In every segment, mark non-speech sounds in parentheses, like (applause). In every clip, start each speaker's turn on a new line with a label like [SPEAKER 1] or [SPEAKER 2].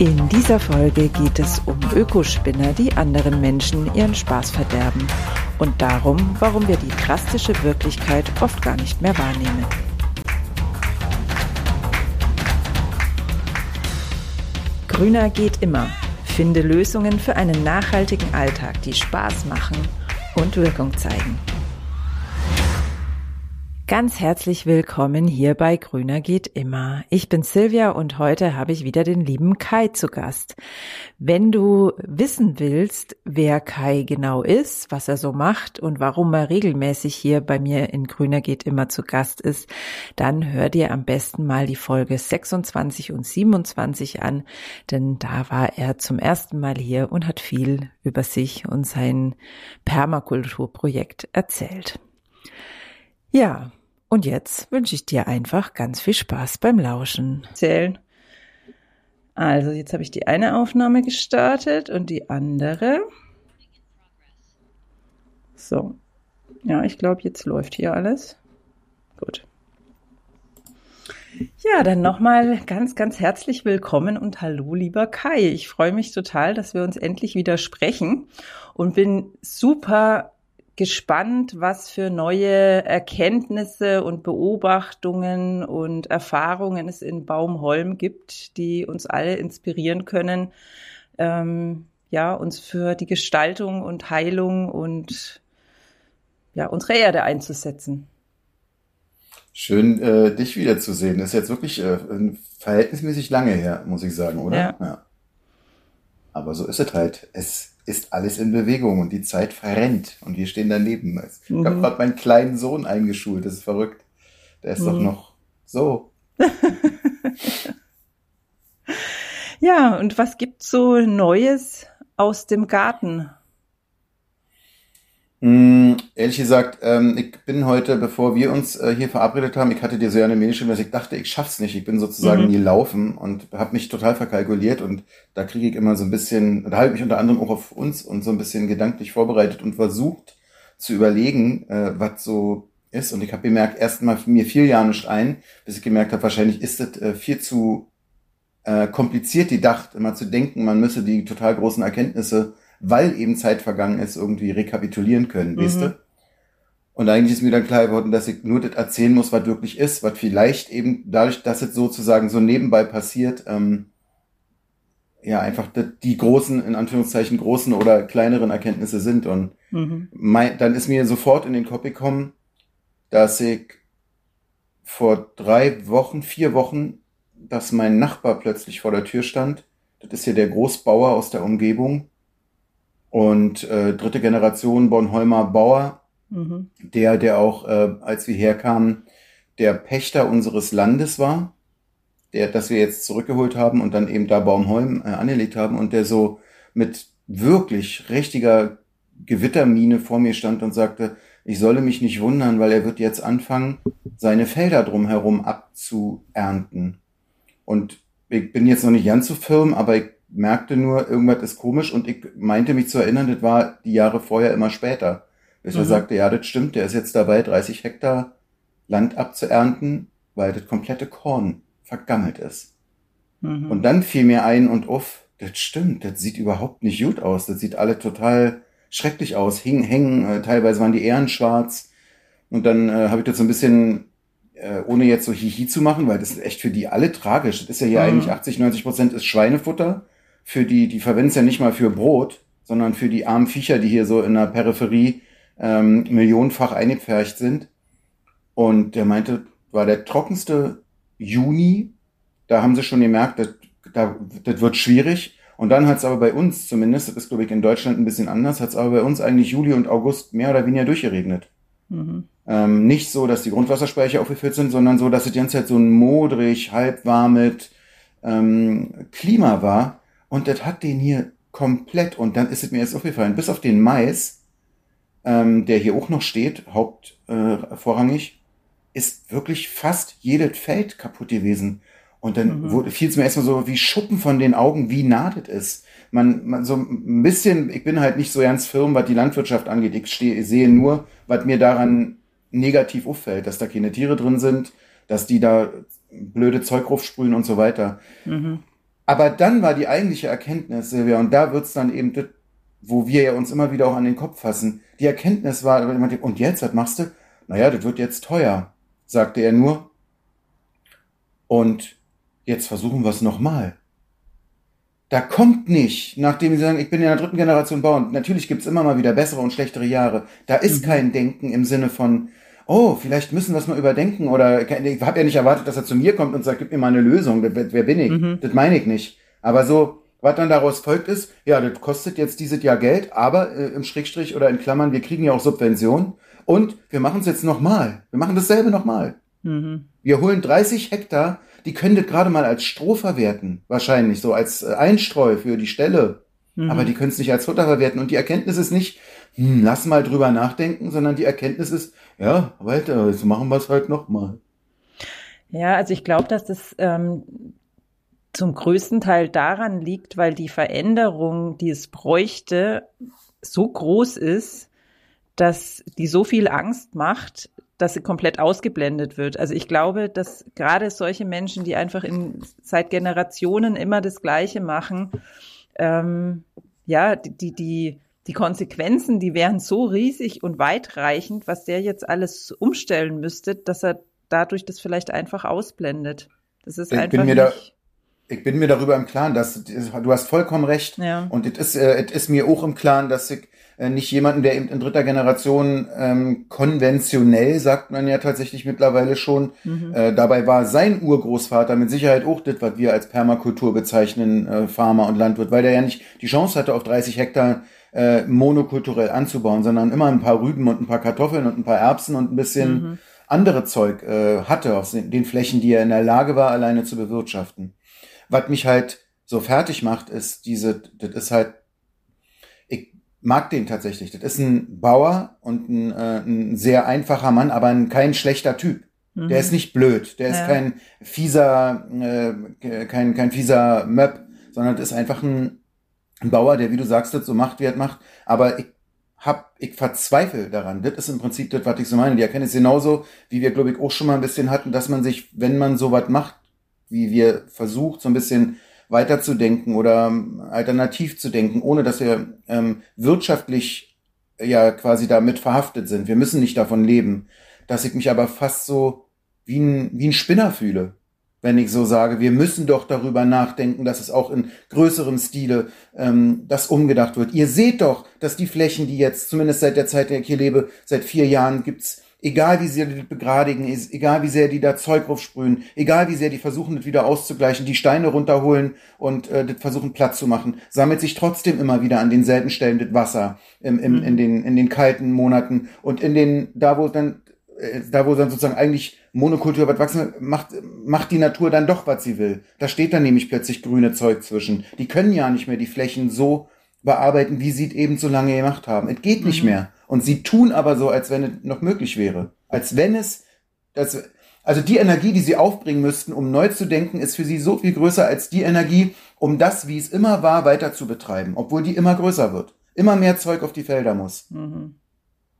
[SPEAKER 1] In dieser Folge geht es um Ökospinner, die anderen Menschen ihren Spaß verderben und darum, warum wir die drastische Wirklichkeit oft gar nicht mehr wahrnehmen. Grüner geht immer. Finde Lösungen für einen nachhaltigen Alltag, die Spaß machen und Wirkung zeigen. Ganz herzlich willkommen hier bei Grüner geht immer. Ich bin Silvia und heute habe ich wieder den lieben Kai zu Gast. Wenn du wissen willst, wer Kai genau ist, was er so macht und warum er regelmäßig hier bei mir in Grüner geht immer zu Gast ist, dann hör dir am besten mal die Folge 26 und 27 an, denn da war er zum ersten Mal hier und hat viel über sich und sein Permakulturprojekt erzählt. Ja, und jetzt wünsche ich dir einfach ganz viel Spaß beim Lauschen. Zählen. Also, jetzt habe ich die eine Aufnahme gestartet und die andere. So. Ja, ich glaube, jetzt läuft hier alles. Gut. Ja, dann nochmal ganz, ganz herzlich willkommen und hallo, lieber Kai. Ich freue mich total, dass wir uns endlich wieder sprechen und bin super gespannt, was für neue Erkenntnisse und Beobachtungen und Erfahrungen es in Baumholm gibt, die uns alle inspirieren können, ähm, ja, uns für die Gestaltung und Heilung und ja, unsere Erde einzusetzen.
[SPEAKER 2] Schön, äh, dich wiederzusehen. Das ist jetzt wirklich äh, verhältnismäßig lange her, muss ich sagen, oder? Ja. ja. Aber so ist es halt. Es ist alles in Bewegung und die Zeit verrennt und wir stehen daneben. Ich mhm. habe gerade meinen kleinen Sohn eingeschult, das ist verrückt. Der ist mhm. doch noch so. (laughs)
[SPEAKER 1] ja, und was gibt's so Neues aus dem Garten?
[SPEAKER 2] Mm, ehrlich gesagt, ähm, ich bin heute, bevor wir uns äh, hier verabredet haben, ich hatte dir so eine Mail geschrieben, dass ich dachte, ich schaff's nicht. Ich bin sozusagen mhm. nie laufen und habe mich total verkalkuliert und da kriege ich immer so ein bisschen, da habe ich mich unter anderem auch auf uns und so ein bisschen gedanklich vorbereitet und versucht zu überlegen, äh, was so ist. Und ich habe gemerkt, erstmal mir fiel ja nicht ein, bis ich gemerkt habe, wahrscheinlich ist es äh, viel zu äh, kompliziert gedacht, immer zu denken, man müsse die total großen Erkenntnisse weil eben Zeit vergangen ist, irgendwie rekapitulieren können, mhm. weißt du? Und eigentlich ist mir dann klar geworden, dass ich nur das erzählen muss, was wirklich ist, was vielleicht eben dadurch, dass es sozusagen so nebenbei passiert, ähm, ja, einfach die großen, in Anführungszeichen großen oder kleineren Erkenntnisse sind. Und mhm. mein, dann ist mir sofort in den Kopf gekommen, dass ich vor drei Wochen, vier Wochen, dass mein Nachbar plötzlich vor der Tür stand. Das ist hier der Großbauer aus der Umgebung und äh, dritte Generation Bornholmer Bauer, mhm. der, der auch, äh, als wir herkamen, der Pächter unseres Landes war, der, das wir jetzt zurückgeholt haben und dann eben da Baumholm äh, angelegt haben und der so mit wirklich richtiger Gewittermine vor mir stand und sagte, ich solle mich nicht wundern, weil er wird jetzt anfangen, seine Felder drumherum abzuernten. Und ich bin jetzt noch nicht ganz so firm, aber ich merkte nur, irgendwas ist komisch und ich meinte mich zu erinnern, das war die Jahre vorher immer später. Bis mhm. er sagte, ja, das stimmt, der ist jetzt dabei, 30 Hektar Land abzuernten, weil das komplette Korn vergammelt ist. Mhm. Und dann fiel mir ein und uff, das stimmt, das sieht überhaupt nicht gut aus. Das sieht alle total schrecklich aus, hingen, hängen, äh, teilweise waren die Ähren schwarz. Und dann äh, habe ich das so ein bisschen, äh, ohne jetzt so Hihi zu machen, weil das ist echt für die alle tragisch. Das ist ja hier mhm. eigentlich 80, 90 Prozent ist Schweinefutter für die, die verwenden es ja nicht mal für Brot, sondern für die armen Viecher, die hier so in der Peripherie ähm, millionenfach eingepfercht sind. Und der meinte, war der trockenste Juni, da haben sie schon gemerkt, das, da, das wird schwierig. Und dann hat es aber bei uns zumindest, das ist glaube ich in Deutschland ein bisschen anders, hat es aber bei uns eigentlich Juli und August mehr oder weniger durchgeregnet. Mhm. Ähm, nicht so, dass die Grundwasserspeicher aufgefüllt sind, sondern so, dass es die ganze Zeit so ein modrig, halbwarmes ähm, Klima war, und das hat den hier komplett, und dann ist es mir jetzt aufgefallen, bis auf den Mais, ähm, der hier auch noch steht, haupt äh, vorrangig, ist wirklich fast jedes Feld kaputt gewesen. Und dann mhm. fiel es mir erstmal so wie Schuppen von den Augen, wie das ist. Man, man so ein bisschen, ich bin halt nicht so ganz firm, was die Landwirtschaft angeht. Ich stehe, sehe nur, was mir daran negativ auffällt, dass da keine Tiere drin sind, dass die da blöde Zeug raufsprühen und so weiter. Mhm. Aber dann war die eigentliche Erkenntnis, Silvia, und da wird's dann eben, das, wo wir ja uns immer wieder auch an den Kopf fassen. Die Erkenntnis war, und jetzt, was machst du? Naja, das wird jetzt teuer, sagte er nur. Und jetzt versuchen wir es nochmal. Da kommt nicht, nachdem sie sagen, ich bin in der dritten Generation Bauern. Natürlich gibt's immer mal wieder bessere und schlechtere Jahre. Da ist mhm. kein Denken im Sinne von, oh, vielleicht müssen wir es mal überdenken. Oder ich habe ja nicht erwartet, dass er zu mir kommt und sagt, gib mir mal eine Lösung. Wer bin ich? Mhm. Das meine ich nicht. Aber so, was dann daraus folgt ist, ja, das kostet jetzt dieses Jahr Geld, aber äh, im Schrägstrich oder in Klammern, wir kriegen ja auch Subventionen und wir machen es jetzt nochmal. Wir machen dasselbe nochmal. Mhm. Wir holen 30 Hektar, die können das gerade mal als Stroh verwerten, wahrscheinlich so als äh, Einstreu für die Stelle. Mhm. Aber die können es nicht als Futter verwerten. Und die Erkenntnis ist nicht, hm, lass mal drüber nachdenken, sondern die Erkenntnis ist, ja, weiter, jetzt machen wir es halt nochmal.
[SPEAKER 1] Ja, also ich glaube, dass das ähm, zum größten Teil daran liegt, weil die Veränderung, die es bräuchte, so groß ist, dass die so viel Angst macht, dass sie komplett ausgeblendet wird. Also ich glaube, dass gerade solche Menschen, die einfach in, seit Generationen immer das Gleiche machen, ähm, ja, die, die, die Konsequenzen, die wären so riesig und weitreichend, was der jetzt alles umstellen müsste, dass er dadurch das vielleicht einfach ausblendet. Das ist
[SPEAKER 2] ich
[SPEAKER 1] einfach
[SPEAKER 2] bin mir da, ich bin mir darüber im Klaren, dass du hast vollkommen recht. Ja. Und es ist, äh, ist mir auch im Klaren, dass ich äh, nicht jemanden, der eben in dritter Generation ähm, konventionell, sagt man ja tatsächlich mittlerweile schon. Mhm. Äh, dabei war sein Urgroßvater mit Sicherheit auch das, was wir als Permakultur bezeichnen, äh, Farmer und Landwirt, weil der ja nicht die Chance hatte, auf 30 Hektar äh, monokulturell anzubauen, sondern immer ein paar Rüben und ein paar Kartoffeln und ein paar Erbsen und ein bisschen mhm. andere Zeug äh, hatte auf den Flächen, die er in der Lage war, alleine zu bewirtschaften. Was mich halt so fertig macht, ist diese, das ist halt mag den tatsächlich. Das ist ein Bauer und ein, äh, ein sehr einfacher Mann, aber ein, kein schlechter Typ. Mhm. Der ist nicht blöd, der ja. ist kein fieser, äh, kein, kein fieser Möb, sondern das ist einfach ein, Bauer, der, wie du sagst, das so macht, wie er macht. Aber ich hab, ich verzweifle daran. Das ist im Prinzip das, was ich so meine. Die erkennen es genauso, wie wir, glaube ich, auch schon mal ein bisschen hatten, dass man sich, wenn man sowas macht, wie wir versucht, so ein bisschen weiterzudenken oder ähm, alternativ zu denken, ohne dass wir ähm, wirtschaftlich ja quasi damit verhaftet sind. Wir müssen nicht davon leben. Dass ich mich aber fast so wie ein, wie ein Spinner fühle, wenn ich so sage, wir müssen doch darüber nachdenken, dass es auch in größerem Stile ähm, das umgedacht wird. Ihr seht doch, dass die Flächen, die jetzt, zumindest seit der Zeit, in der ich hier lebe, seit vier Jahren gibt's egal wie sehr die begradigen, egal wie sehr die da Zeug aufsprühen, egal wie sehr die versuchen, das wieder auszugleichen, die Steine runterholen und äh, das versuchen Platz zu machen, sammelt sich trotzdem immer wieder an denselben Stellen das Wasser im, im, mhm. in, den, in den kalten Monaten und in den, da wo dann, da wo dann sozusagen eigentlich Monokultur was wachsen, macht, macht die Natur dann doch, was sie will. Da steht dann nämlich plötzlich grüne Zeug zwischen. Die können ja nicht mehr die Flächen so bearbeiten, wie sie es eben so lange gemacht haben. Es geht nicht mhm. mehr. Und sie tun aber so, als wenn es noch möglich wäre. Als wenn es, das, also die Energie, die sie aufbringen müssten, um neu zu denken, ist für sie so viel größer als die Energie, um das, wie es immer war, weiter zu betreiben. Obwohl die immer größer wird. Immer mehr Zeug auf die Felder muss. Mhm.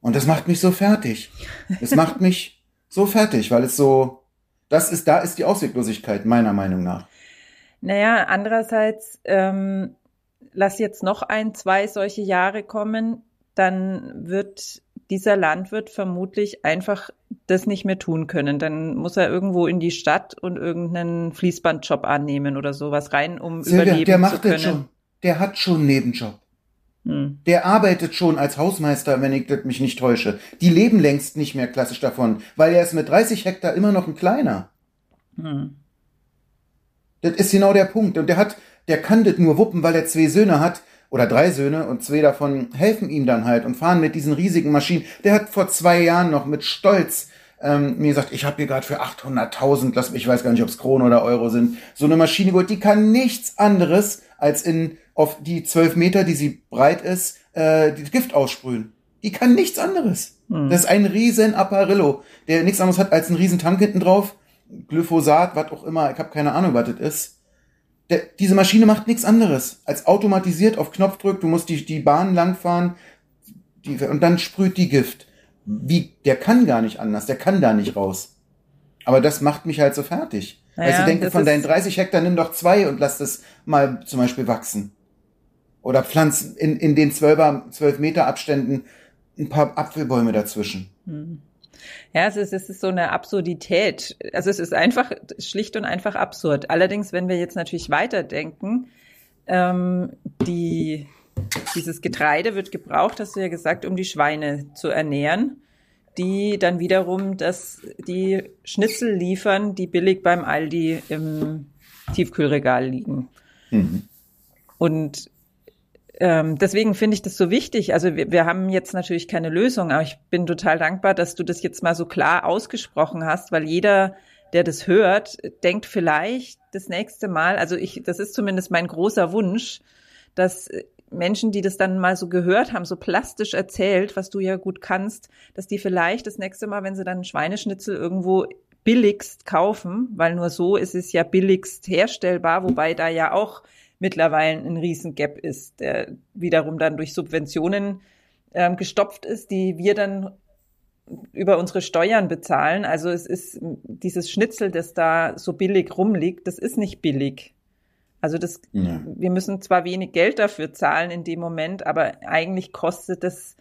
[SPEAKER 2] Und das macht mich so fertig. Es macht mich so fertig, weil es so, das ist, da ist die Ausweglosigkeit, meiner Meinung nach.
[SPEAKER 1] Naja, andererseits, ähm, lass jetzt noch ein, zwei solche Jahre kommen dann wird dieser Landwirt vermutlich einfach das nicht mehr tun können. Dann muss er irgendwo in die Stadt und irgendeinen Fließbandjob annehmen oder sowas rein, um Silvia, überleben
[SPEAKER 2] der macht
[SPEAKER 1] zu können.
[SPEAKER 2] Das schon. Der hat schon einen Nebenjob. Hm. Der arbeitet schon als Hausmeister, wenn ich mich nicht täusche. Die leben längst nicht mehr klassisch davon, weil er ist mit 30 Hektar immer noch ein kleiner. Hm. Das ist genau der Punkt. Und der hat, der kann das nur wuppen, weil er zwei Söhne hat, oder drei Söhne und zwei davon helfen ihm dann halt und fahren mit diesen riesigen Maschinen. Der hat vor zwei Jahren noch mit Stolz ähm, mir gesagt, ich habe hier gerade für 800.000, lass mich, ich weiß gar nicht, ob es Kronen oder Euro sind, so eine Maschine geholt, die kann nichts anderes als in auf die zwölf Meter, die sie breit ist, äh, die Gift aussprühen. Die kann nichts anderes. Hm. Das ist ein riesen Apparillo, der nichts anderes hat als einen riesen Tank hinten drauf, Glyphosat, was auch immer, ich habe keine Ahnung, was das ist der, diese Maschine macht nichts anderes als automatisiert auf Knopfdruck. Du musst die, die Bahn langfahren die, und dann sprüht die Gift. Wie, der kann gar nicht anders, der kann da nicht raus. Aber das macht mich halt so fertig. Naja, also denke, von deinen 30 Hektar nimm doch zwei und lass das mal zum Beispiel wachsen. Oder pflanz in, in den 12, 12 Meter Abständen ein paar Apfelbäume dazwischen. Hm.
[SPEAKER 1] Ja, es ist, es ist so eine Absurdität. Also es ist einfach schlicht und einfach absurd. Allerdings, wenn wir jetzt natürlich weiterdenken, ähm, die, dieses Getreide wird gebraucht, hast du ja gesagt, um die Schweine zu ernähren, die dann wiederum das, die Schnitzel liefern, die billig beim Aldi im Tiefkühlregal liegen. Mhm. Und ähm, deswegen finde ich das so wichtig. Also wir, wir haben jetzt natürlich keine Lösung, aber ich bin total dankbar, dass du das jetzt mal so klar ausgesprochen hast, weil jeder, der das hört, denkt vielleicht das nächste Mal, also ich, das ist zumindest mein großer Wunsch, dass Menschen, die das dann mal so gehört haben, so plastisch erzählt, was du ja gut kannst, dass die vielleicht das nächste Mal, wenn sie dann Schweineschnitzel irgendwo billigst kaufen, weil nur so ist es ja billigst herstellbar, wobei da ja auch mittlerweile ein Riesengap ist, der wiederum dann durch Subventionen ähm, gestopft ist, die wir dann über unsere Steuern bezahlen. Also es ist dieses Schnitzel, das da so billig rumliegt, das ist nicht billig. Also das, ja. wir müssen zwar wenig Geld dafür zahlen in dem Moment, aber eigentlich kostet es,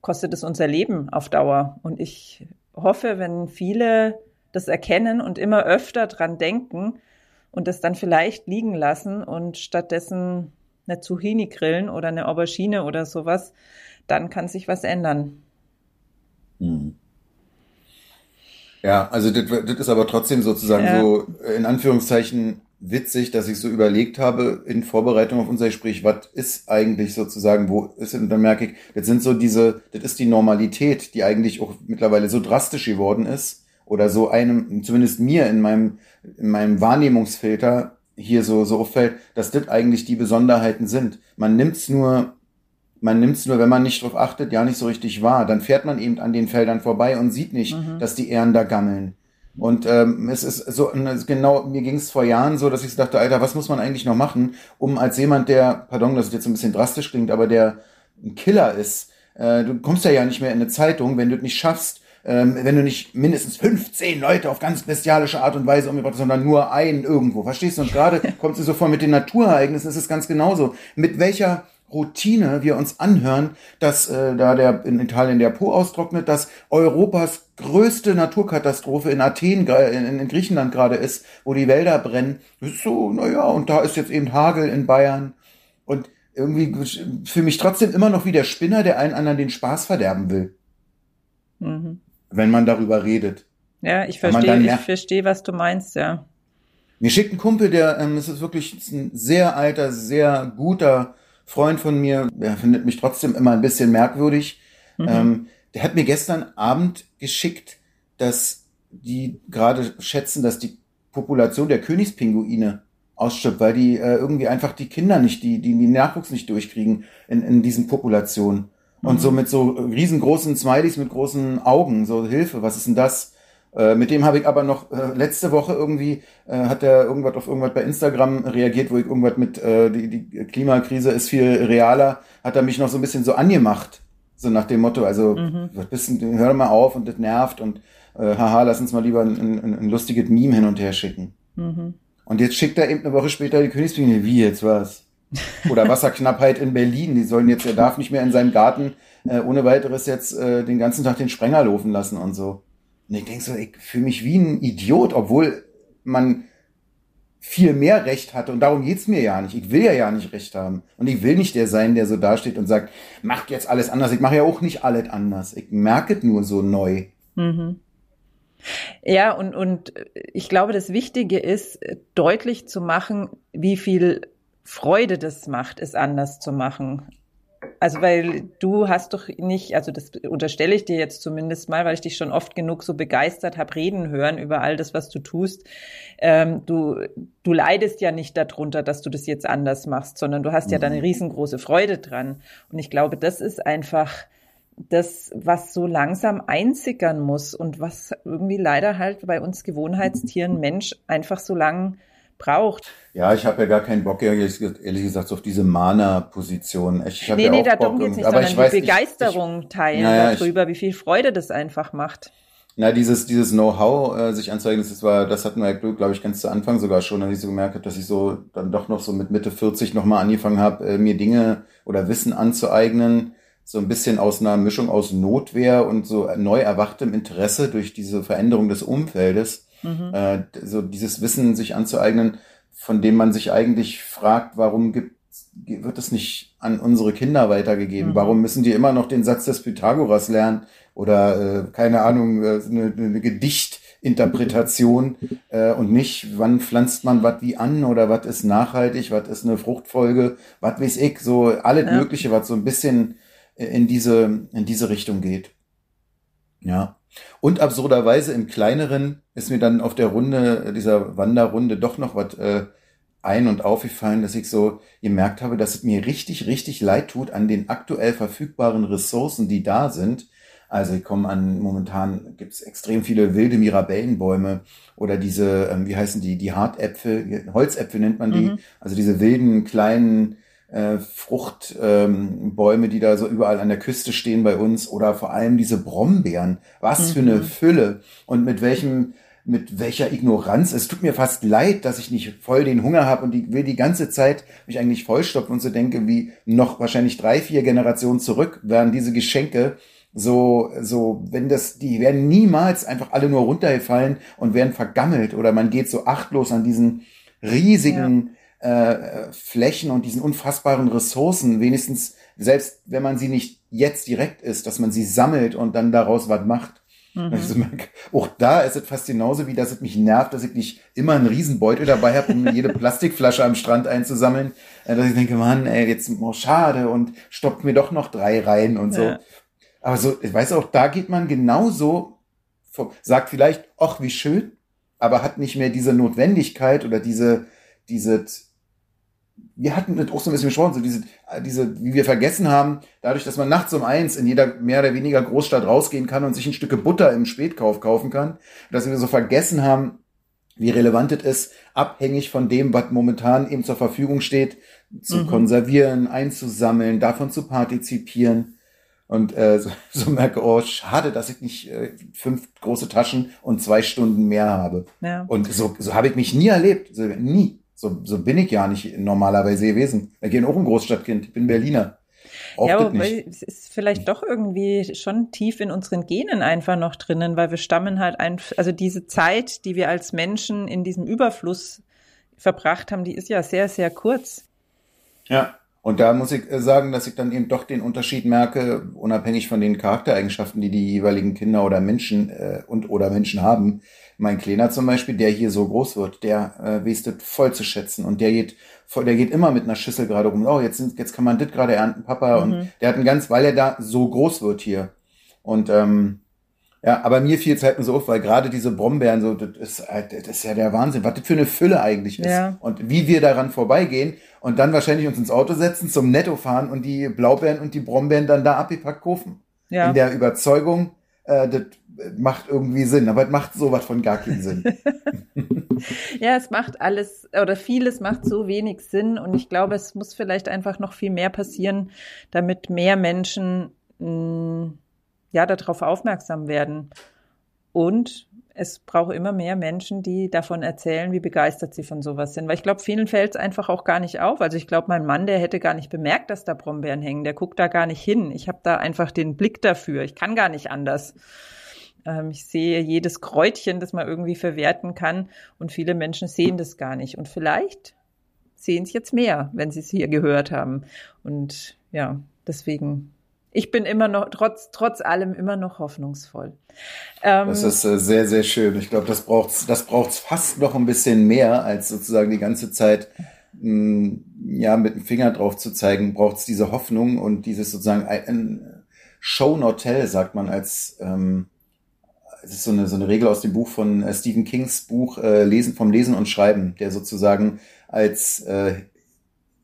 [SPEAKER 1] kostet es unser Leben auf Dauer. Und ich hoffe, wenn viele das erkennen und immer öfter dran denken, und das dann vielleicht liegen lassen und stattdessen eine Zucchini grillen oder eine Aubergine oder sowas, dann kann sich was ändern.
[SPEAKER 2] Mhm. Ja, also das, das ist aber trotzdem sozusagen ja. so in Anführungszeichen witzig, dass ich so überlegt habe in Vorbereitung auf unser Gespräch, was ist eigentlich sozusagen, wo ist, und dann merke ich, das sind so diese, das ist die Normalität, die eigentlich auch mittlerweile so drastisch geworden ist, oder so einem, zumindest mir in meinem, in meinem Wahrnehmungsfilter hier so, so auffällt, dass das eigentlich die Besonderheiten sind. Man nimmt's nur, man nimmt's nur, wenn man nicht drauf achtet, ja nicht so richtig wahr. Dann fährt man eben an den Feldern vorbei und sieht nicht, mhm. dass die Ähren da gammeln. Und ähm, es ist so, genau, mir ging es vor Jahren so, dass ich dachte, Alter, was muss man eigentlich noch machen, um als jemand, der, pardon, dass es jetzt ein bisschen drastisch klingt, aber der ein Killer ist, äh, du kommst ja ja nicht mehr in eine Zeitung, wenn du es nicht schaffst, ähm, wenn du nicht mindestens 15 Leute auf ganz bestialische Art und Weise umgebracht hast, sondern nur einen irgendwo. Verstehst du? Und gerade (laughs) kommt es so vor mit den Naturereignissen, ist es ganz genauso. Mit welcher Routine wir uns anhören, dass äh, da der in Italien der Po austrocknet, dass Europas größte Naturkatastrophe in Athen, in, in Griechenland gerade ist, wo die Wälder brennen. Das ist so, naja, und da ist jetzt eben Hagel in Bayern. Und irgendwie für mich trotzdem immer noch wie der Spinner, der allen anderen den Spaß verderben will. Mhm wenn man darüber redet.
[SPEAKER 1] Ja, ich verstehe, ich verstehe, was du meinst, ja.
[SPEAKER 2] Mir schickt ein Kumpel, der, ähm, es ist wirklich ein sehr alter, sehr guter Freund von mir, der findet mich trotzdem immer ein bisschen merkwürdig. Mhm. Ähm, der hat mir gestern Abend geschickt, dass die gerade schätzen, dass die Population der Königspinguine ausstirbt, weil die äh, irgendwie einfach die Kinder nicht, die, die, die Nachwuchs nicht durchkriegen in, in diesen Populationen. Und so mhm. mit so riesengroßen Smileys mit großen Augen, so Hilfe, was ist denn das? Äh, mit dem habe ich aber noch äh, letzte Woche irgendwie, äh, hat er irgendwas auf irgendwas bei Instagram reagiert, wo ich irgendwas mit, äh, die, die Klimakrise ist viel realer, hat er mich noch so ein bisschen so angemacht. So nach dem Motto, also mhm. bisschen, hör mal auf und das nervt und äh, haha, lass uns mal lieber ein, ein, ein lustiges Meme hin und her schicken. Mhm. Und jetzt schickt er eben eine Woche später die Königspinguine. Wie jetzt was? Oder (laughs) Wasserknappheit in Berlin. Die sollen jetzt, er darf nicht mehr in seinem Garten äh, ohne weiteres jetzt äh, den ganzen Tag den Sprenger laufen lassen und so. Und ich denke so, ich fühle mich wie ein Idiot, obwohl man viel mehr Recht hatte. Und darum geht's mir ja nicht. Ich will ja ja nicht Recht haben. Und ich will nicht der sein, der so dasteht und sagt, macht jetzt alles anders. Ich mache ja auch nicht alles anders. Ich merke es nur so neu. Mhm.
[SPEAKER 1] Ja, und, und ich glaube, das Wichtige ist, deutlich zu machen, wie viel Freude das macht, es anders zu machen. Also weil du hast doch nicht, also das unterstelle ich dir jetzt zumindest mal, weil ich dich schon oft genug so begeistert habe reden hören über all das, was du tust. Ähm, du, du leidest ja nicht darunter, dass du das jetzt anders machst, sondern du hast ja da eine mhm. riesengroße Freude dran. Und ich glaube, das ist einfach das, was so langsam einsickern muss und was irgendwie leider halt bei uns Gewohnheitstieren Mensch einfach so lang braucht.
[SPEAKER 2] Ja, ich habe ja gar keinen Bock, ehrlich gesagt, auf diese Mana-Position. Ich
[SPEAKER 1] nee,
[SPEAKER 2] ja
[SPEAKER 1] nee, darum geht es nicht, aber sondern ich weiß, die Begeisterung ich, teilen ja, darüber, wie viel Freude das einfach macht.
[SPEAKER 2] Na, dieses, dieses Know-how äh, sich anzeigen, das war, das hatten wir, glaube ich, ganz zu Anfang sogar schon, als ich so gemerkt habe, dass ich so dann doch noch so mit Mitte 40 nochmal angefangen habe, äh, mir Dinge oder Wissen anzueignen, so ein bisschen aus einer Mischung aus Notwehr und so neu erwachtem Interesse durch diese Veränderung des Umfeldes, mhm. äh, so dieses Wissen sich anzueignen, von dem man sich eigentlich fragt, warum gibt, wird es nicht an unsere Kinder weitergegeben? Mhm. Warum müssen die immer noch den Satz des Pythagoras lernen oder äh, keine Ahnung, äh, eine, eine Gedichtinterpretation äh, und nicht, wann pflanzt man was wie an oder was ist nachhaltig, was ist eine Fruchtfolge, was weiß ich, so alles ja. Mögliche, was so ein bisschen in diese, in diese Richtung geht. Ja. Und absurderweise im kleineren ist mir dann auf der Runde, dieser Wanderrunde doch noch was äh, ein- und aufgefallen, dass ich so gemerkt habe, dass es mir richtig, richtig leid tut an den aktuell verfügbaren Ressourcen, die da sind. Also ich komme an, momentan gibt's extrem viele wilde Mirabellenbäume oder diese, ähm, wie heißen die, die Hartäpfel, Holzäpfel nennt man die, mhm. also diese wilden kleinen äh, Fruchtbäume, ähm, die da so überall an der Küste stehen bei uns oder vor allem diese Brombeeren. Was mhm. für eine mhm. Fülle und mit welchem mit welcher Ignoranz. Es tut mir fast leid, dass ich nicht voll den Hunger habe und ich will die ganze Zeit mich eigentlich vollstoppen und so denke, wie noch wahrscheinlich drei, vier Generationen zurück werden diese Geschenke so, so, wenn das, die werden niemals einfach alle nur runtergefallen und werden vergammelt oder man geht so achtlos an diesen riesigen äh, Flächen und diesen unfassbaren Ressourcen, wenigstens selbst wenn man sie nicht jetzt direkt ist, dass man sie sammelt und dann daraus was macht. Mhm. Also, auch da ist es fast genauso, wie dass es mich nervt, dass ich nicht immer einen Riesenbeutel dabei habe, um jede (laughs) Plastikflasche am Strand einzusammeln. Äh, dass ich denke, Mann, ey, jetzt oh, schade und stoppt mir doch noch drei rein und so. Ja. Aber so, ich weiß auch, da geht man genauso, sagt vielleicht, ach, wie schön, aber hat nicht mehr diese Notwendigkeit oder diese, diese wir hatten das auch so ein bisschen besprochen, so diese, diese, wie wir vergessen haben, dadurch, dass man nachts um eins in jeder mehr oder weniger Großstadt rausgehen kann und sich ein Stücke Butter im Spätkauf kaufen kann, dass wir so vergessen haben, wie relevant es ist, abhängig von dem, was momentan eben zur Verfügung steht, zu mhm. konservieren, einzusammeln, davon zu partizipieren. Und äh, so, (laughs) so merke, oh, schade, dass ich nicht äh, fünf große Taschen und zwei Stunden mehr habe. Ja. Und so, so habe ich mich nie erlebt. So, nie. So, so bin ich ja nicht normalerweise gewesen. Wir gehen auch ein Großstadtkind. Ich bin Berliner.
[SPEAKER 1] Oft ja, aber es ist vielleicht doch irgendwie schon tief in unseren Genen einfach noch drinnen, weil wir stammen halt einfach, also diese Zeit, die wir als Menschen in diesem Überfluss verbracht haben, die ist ja sehr, sehr kurz.
[SPEAKER 2] Ja, und da muss ich äh, sagen, dass ich dann eben doch den Unterschied merke, unabhängig von den Charaktereigenschaften, die die jeweiligen Kinder oder Menschen äh, und oder Menschen haben. Mein Kleiner zum Beispiel, der hier so groß wird, der äh, weiß das voll zu schätzen und der geht, voll, der geht immer mit einer Schüssel gerade rum. Oh, jetzt, sind, jetzt kann man das gerade ernten, Papa. Mhm. Und der hat ein ganz, weil er da so groß wird hier. Und ähm, ja, aber mir fiel es halt nur so auf, weil gerade diese Brombeeren, so, das ist, halt, das ist ja der Wahnsinn, was das für eine Fülle eigentlich ist. Ja. Und wie wir daran vorbeigehen und dann wahrscheinlich uns ins Auto setzen, zum Netto fahren und die Blaubeeren und die Brombeeren dann da abgepackt kaufen. Ja. In der Überzeugung, äh, das macht irgendwie Sinn, aber es macht sowas von gar keinen Sinn. (laughs) (laughs)
[SPEAKER 1] ja, es macht alles oder vieles macht so wenig Sinn und ich glaube, es muss vielleicht einfach noch viel mehr passieren, damit mehr Menschen mh, mm, ja, darauf aufmerksam werden. Und es braucht immer mehr Menschen, die davon erzählen, wie begeistert sie von sowas sind. Weil ich glaube, vielen fällt es einfach auch gar nicht auf. Also ich glaube, mein Mann, der hätte gar nicht bemerkt, dass da Brombeeren hängen. Der guckt da gar nicht hin. Ich habe da einfach den Blick dafür. Ich kann gar nicht anders. Ähm, ich sehe jedes Kräutchen, das man irgendwie verwerten kann. Und viele Menschen sehen das gar nicht. Und vielleicht sehen es jetzt mehr, wenn sie es hier gehört haben. Und ja, deswegen ich bin immer noch, trotz, trotz allem immer noch hoffnungsvoll.
[SPEAKER 2] Ähm, das ist äh, sehr, sehr schön. Ich glaube, das braucht's, das braucht's fast noch ein bisschen mehr, als sozusagen die ganze Zeit, mh, mm, ja, mit dem Finger drauf zu zeigen, braucht's diese Hoffnung und dieses sozusagen ein Show not tell, sagt man als, ähm, es ist so eine, so eine Regel aus dem Buch von äh, Stephen Kings Buch, äh, Lesen, vom Lesen und Schreiben, der sozusagen als äh,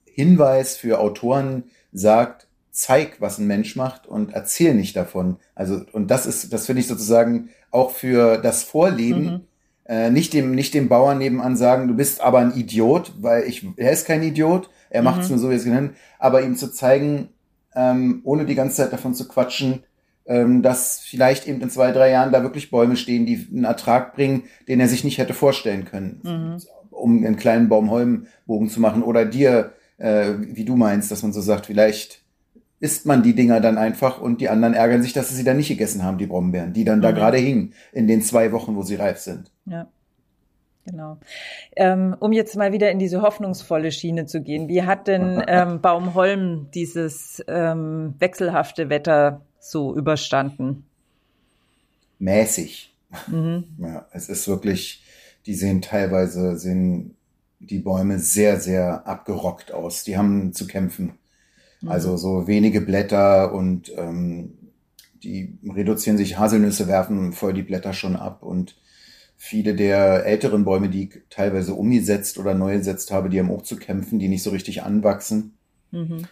[SPEAKER 2] Hinweis für Autoren sagt, zeig, was ein Mensch macht und erzähl nicht davon. Also, und das ist, das finde ich sozusagen auch für das Vorleben, mhm. äh, nicht dem, nicht dem Bauern nebenan sagen, du bist aber ein Idiot, weil ich, er ist kein Idiot, er mhm. macht es nur so, wie es genannt, aber ihm zu zeigen, ähm, ohne die ganze Zeit davon zu quatschen, ähm, dass vielleicht eben in zwei, drei Jahren da wirklich Bäume stehen, die einen Ertrag bringen, den er sich nicht hätte vorstellen können, mhm. um einen kleinen Baumholmbogen zu machen. Oder dir, äh, wie du meinst, dass man so sagt, vielleicht isst man die Dinger dann einfach und die anderen ärgern sich, dass sie sie dann nicht gegessen haben, die Brombeeren, die dann mhm. da gerade hingen in den zwei Wochen, wo sie reif sind.
[SPEAKER 1] Ja. Genau. Ähm, um jetzt mal wieder in diese hoffnungsvolle Schiene zu gehen, wie hat denn (laughs) ähm, Baumholm dieses ähm, wechselhafte Wetter so überstanden?
[SPEAKER 2] Mäßig. Mhm. (laughs) Ja, es ist wirklich, die sehen teilweise, sehen die Bäume sehr, sehr abgerockt aus. Die haben zu kämpfen. Mhm. Also so wenige Blätter und ähm, die reduzieren sich, Haselnüsse werfen voll die Blätter schon ab und viele der älteren Bäume, die ich teilweise umgesetzt oder neu gesetzt habe, die haben auch zu kämpfen, die nicht so richtig anwachsen. Mhm.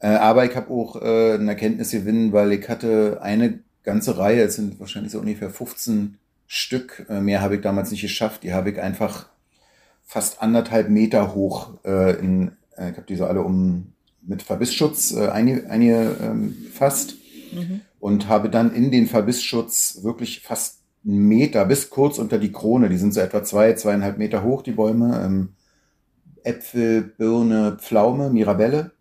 [SPEAKER 2] Äh, aber ich habe auch äh, eine Erkenntnis gewinnen, weil ich hatte eine ganze Reihe, es sind wahrscheinlich so ungefähr 15 Stück, äh, mehr habe ich damals nicht geschafft, die habe ich einfach fast anderthalb Meter hoch äh, in, äh, ich habe die so alle um mit Verbissschutz äh, eingefasst ähm, mhm. und habe dann in den Verbissschutz wirklich fast einen Meter bis kurz unter die Krone, die sind so etwa zwei, zweieinhalb Meter hoch, die Bäume, ähm, Äpfel, Birne, Pflaume, Mirabelle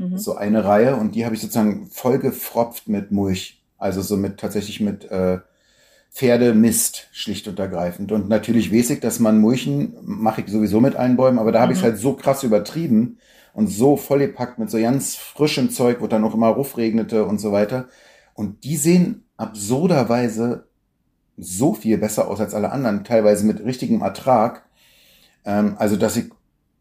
[SPEAKER 2] Mhm. So eine Reihe und die habe ich sozusagen voll gefropft mit Mulch. Also so mit tatsächlich mit äh, Pferdemist, schlicht und ergreifend. Und natürlich weiß ich, dass man Mulchen mache ich sowieso mit allen Bäumen, aber da habe mhm. ich es halt so krass übertrieben und so vollgepackt mit so ganz frischem Zeug, wo dann auch immer Rufregnete und so weiter. Und die sehen absurderweise so viel besser aus als alle anderen, teilweise mit richtigem Ertrag. Ähm, also, dass ich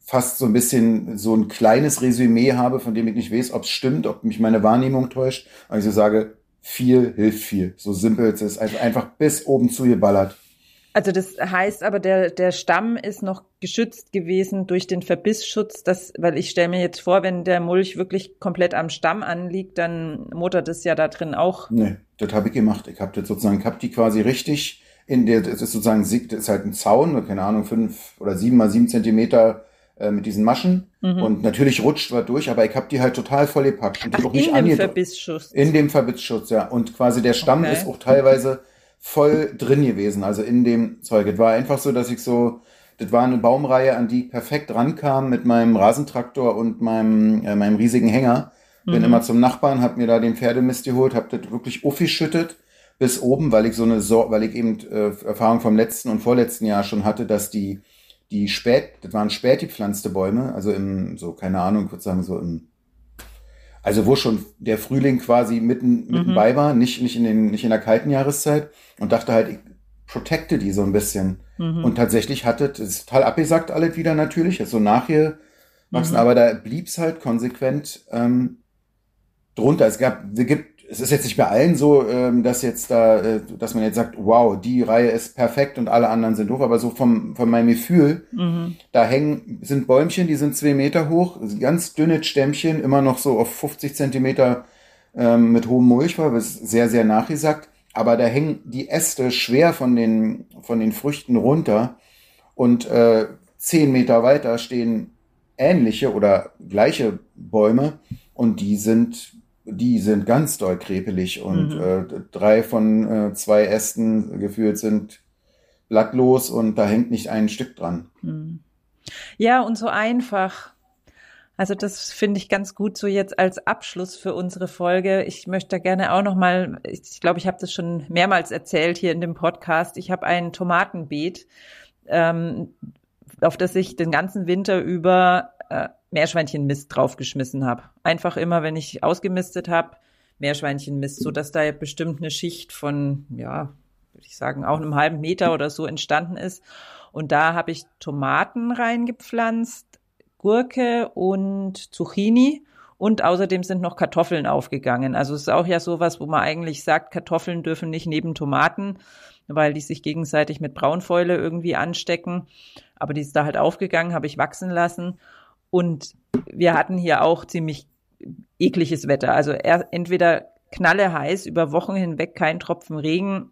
[SPEAKER 2] fast so ein bisschen so ein kleines Resümee habe, von dem ich nicht weiß, ob es stimmt, ob mich meine Wahrnehmung täuscht. Also ich sage, viel hilft viel. So simpel es ist. Also einfach bis oben zu geballert.
[SPEAKER 1] Also das heißt aber, der, der Stamm ist noch geschützt gewesen durch den Verbissschutz, das, weil ich stelle mir jetzt vor, wenn der Mulch wirklich komplett am Stamm anliegt, dann muttert es ja da drin auch.
[SPEAKER 2] Nee, das habe ich gemacht. Ich habe das sozusagen, ich habe die quasi richtig in der, das ist sozusagen, das ist halt ein Zaun, keine Ahnung, fünf oder sieben mal sieben Zentimeter äh, mit diesen Maschen. Mhm. Und natürlich rutscht was durch, aber ich habe die halt total voll gepackt. Und
[SPEAKER 1] Ach,
[SPEAKER 2] auch
[SPEAKER 1] nicht in dem Verbissschutz.
[SPEAKER 2] In dem Verbissschutz, ja. Und quasi der Stamm okay. ist auch teilweise voll drin gewesen, also in dem Zeug. Es war einfach so, dass ich so, das war eine Baumreihe, an die ich perfekt rankam mit meinem Rasentraktor und meinem, äh, meinem riesigen Hänger. Bin mhm. immer zum Nachbarn, hab mir da den Pferdemist geholt, hab das wirklich aufgeschüttet bis oben, weil ich so eine, so weil ich eben äh, Erfahrung vom letzten und vorletzten Jahr schon hatte, dass die die spät, das waren spät gepflanzte Bäume, also im, so, keine Ahnung, ich würde sagen, so im, also wo schon der Frühling quasi mitten, mitten mhm. bei war, nicht, nicht in den, nicht in der kalten Jahreszeit und dachte halt, ich protecte die so ein bisschen. Mhm. Und tatsächlich hatte, das ist total abgesagt alles wieder natürlich, ist so nachher wachsen, mhm. aber da blieb's halt konsequent ähm, drunter. Es gab, es gibt es ist jetzt nicht bei allen so, ähm, dass jetzt da, äh, dass man jetzt sagt, wow, die Reihe ist perfekt und alle anderen sind doof, aber so vom, von meinem Gefühl, mhm. da hängen, sind Bäumchen, die sind zwei Meter hoch, ganz dünne Stämmchen, immer noch so auf 50 Zentimeter ähm, mit hohem Mulchfall, ist sehr, sehr nachgesagt, aber da hängen die Äste schwer von den, von den Früchten runter und äh, zehn Meter weiter stehen ähnliche oder gleiche Bäume und die sind die sind ganz doll krepelig und mhm. äh, drei von äh, zwei Ästen gefühlt sind blattlos und da hängt nicht ein Stück dran. Mhm.
[SPEAKER 1] Ja, und so einfach. Also das finde ich ganz gut so jetzt als Abschluss für unsere Folge. Ich möchte gerne auch noch mal, ich glaube, ich habe das schon mehrmals erzählt hier in dem Podcast. Ich habe ein Tomatenbeet, ähm, auf das ich den ganzen Winter über äh, Meerschweinchenmist draufgeschmissen habe. Einfach immer, wenn ich ausgemistet habe, Meerschweinchenmist, so dass da bestimmt eine Schicht von, ja, würde ich sagen, auch einem halben Meter oder so entstanden ist. Und da habe ich Tomaten reingepflanzt, Gurke und Zucchini. Und außerdem sind noch Kartoffeln aufgegangen. Also es ist auch ja sowas, wo man eigentlich sagt, Kartoffeln dürfen nicht neben Tomaten, weil die sich gegenseitig mit Braunfäule irgendwie anstecken. Aber die ist da halt aufgegangen, habe ich wachsen lassen. Und wir hatten hier auch ziemlich ekliges Wetter. Also entweder knalle heiß über Wochen hinweg kein Tropfen Regen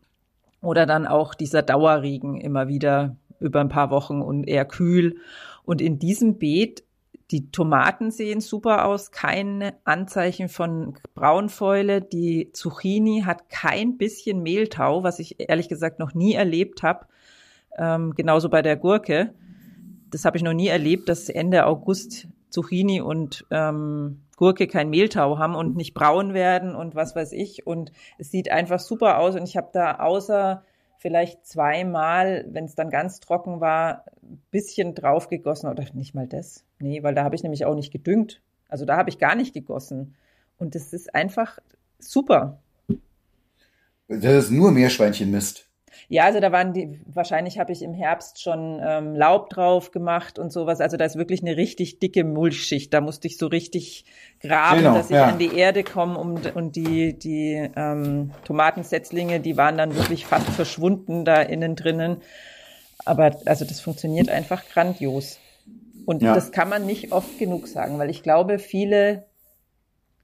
[SPEAKER 1] oder dann auch dieser Dauerregen immer wieder über ein paar Wochen und eher kühl. Und in diesem Beet die Tomaten sehen super aus, keine Anzeichen von Braunfäule. Die Zucchini hat kein bisschen Mehltau, was ich ehrlich gesagt noch nie erlebt habe. Ähm, genauso bei der Gurke. Das habe ich noch nie erlebt, dass Ende August Zucchini und ähm, Gurke kein Mehltau haben und nicht braun werden und was weiß ich. Und es sieht einfach super aus. Und ich habe da außer vielleicht zweimal, wenn es dann ganz trocken war, ein bisschen drauf gegossen oder nicht mal das. Nee, weil da habe ich nämlich auch nicht gedüngt. Also da habe ich gar nicht gegossen. Und das ist einfach super.
[SPEAKER 2] Das ist nur Meerschweinchenmist.
[SPEAKER 1] Ja, also da waren die, wahrscheinlich habe ich im Herbst schon ähm, Laub drauf gemacht und sowas. Also da ist wirklich eine richtig dicke Mulchschicht. Da musste ich so richtig graben, genau, dass ich ja. an die Erde komme um, und die, die ähm, Tomatensetzlinge, die waren dann wirklich fast verschwunden da innen drinnen. Aber also das funktioniert einfach grandios. Und ja. das kann man nicht oft genug sagen, weil ich glaube, viele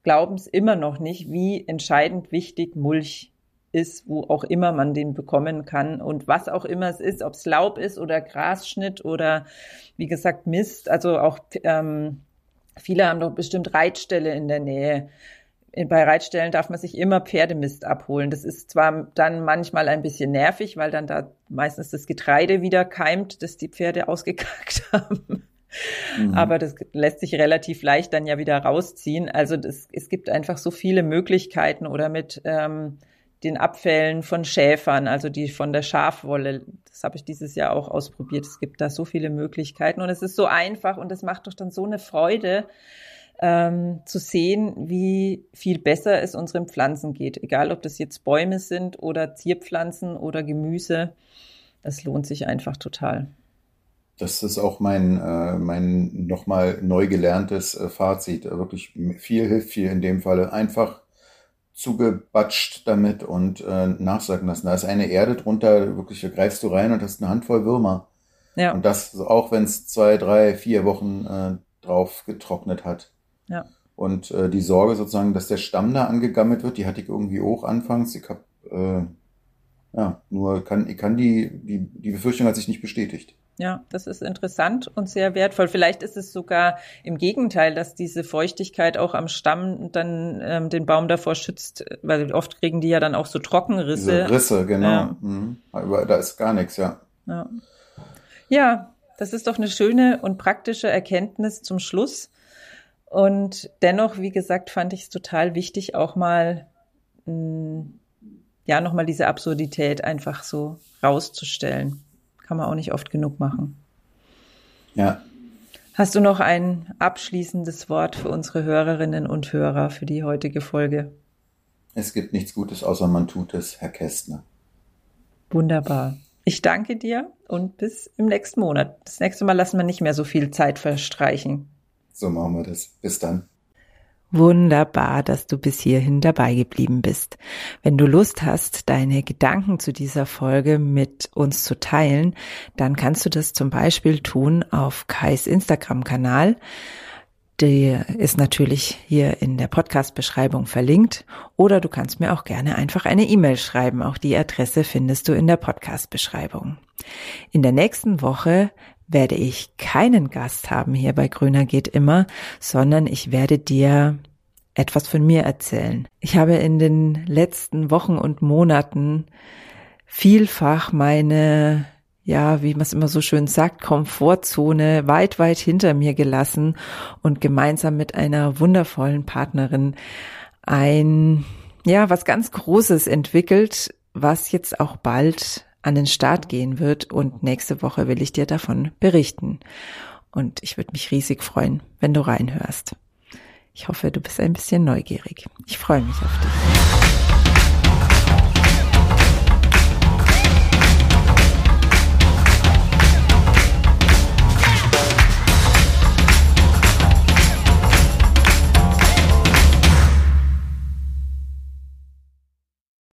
[SPEAKER 1] glauben es immer noch nicht, wie entscheidend wichtig Mulch ist, wo auch immer man den bekommen kann und was auch immer es ist, ob es Laub ist oder Grasschnitt oder wie gesagt Mist. Also auch ähm, viele haben doch bestimmt Reitställe in der Nähe. Bei Reitstellen darf man sich immer Pferdemist abholen. Das ist zwar dann manchmal ein bisschen nervig, weil dann da meistens das Getreide wieder keimt, das die Pferde ausgekackt (laughs) haben. Mhm. Aber das lässt sich relativ leicht dann ja wieder rausziehen. Also das, es gibt einfach so viele Möglichkeiten oder mit ähm, den Abfällen von Schäfern, also die von der Schafwolle. Das habe ich dieses Jahr auch ausprobiert. Es gibt da so viele Möglichkeiten und es ist so einfach und es macht doch dann so eine Freude ähm, zu sehen, wie viel besser es unseren Pflanzen geht. Egal, ob das jetzt Bäume sind oder Zierpflanzen oder Gemüse. Es lohnt sich einfach total.
[SPEAKER 2] Das ist auch mein, äh, mein nochmal neu gelerntes äh, Fazit. Wirklich viel hilft viel in dem Falle. Einfach zugebatscht damit und äh, nachsacken lassen. Da ist eine Erde drunter, wirklich, da greifst du rein und hast eine Handvoll Würmer. Ja. Und das auch, wenn es zwei, drei, vier Wochen äh, drauf getrocknet hat. Ja. Und äh, die Sorge sozusagen, dass der Stamm da angegammelt wird, die hatte ich irgendwie auch anfangs. Ich hab, äh, ja, nur kann, ich kann die, die, die Befürchtung hat sich nicht bestätigt.
[SPEAKER 1] Ja, das ist interessant und sehr wertvoll. Vielleicht ist es sogar im Gegenteil, dass diese Feuchtigkeit auch am Stamm dann ähm, den Baum davor schützt, weil oft kriegen die ja dann auch so Trockenrisse. Diese
[SPEAKER 2] Risse, genau. Ja. Mhm. Aber da ist gar nichts, ja.
[SPEAKER 1] ja. Ja, das ist doch eine schöne und praktische Erkenntnis zum Schluss. Und dennoch, wie gesagt, fand ich es total wichtig, auch mal, mh, mm, ja, nochmal diese Absurdität einfach so rauszustellen. Kann man auch nicht oft genug machen.
[SPEAKER 2] Ja.
[SPEAKER 1] Hast du noch ein abschließendes Wort für unsere Hörerinnen und Hörer für die heutige Folge?
[SPEAKER 2] Es gibt nichts Gutes, außer man tut es, Herr Kästner.
[SPEAKER 1] Wunderbar. Ich danke dir und bis im nächsten Monat. Das nächste Mal lassen wir nicht mehr so viel Zeit verstreichen.
[SPEAKER 2] So machen wir das. Bis dann.
[SPEAKER 1] Wunderbar, dass du bis hierhin dabei geblieben bist. Wenn du Lust hast, deine Gedanken zu dieser Folge mit uns zu teilen, dann kannst du das zum Beispiel tun auf Kais Instagram-Kanal. Der ist natürlich hier in der Podcast-Beschreibung verlinkt. Oder du kannst mir auch gerne einfach eine E-Mail schreiben. Auch die Adresse findest du in der Podcast-Beschreibung. In der nächsten Woche werde ich keinen Gast haben hier bei Grüner geht immer, sondern ich werde dir etwas von mir erzählen. Ich habe in den letzten Wochen und Monaten vielfach meine, ja, wie man es immer so schön sagt, Komfortzone weit, weit hinter mir gelassen und gemeinsam mit einer wundervollen Partnerin ein, ja, was ganz Großes entwickelt, was jetzt auch bald an den Start gehen wird und nächste Woche will ich dir davon berichten. Und ich würde mich riesig freuen, wenn du reinhörst. Ich hoffe, du bist ein bisschen neugierig. Ich freue mich auf dich.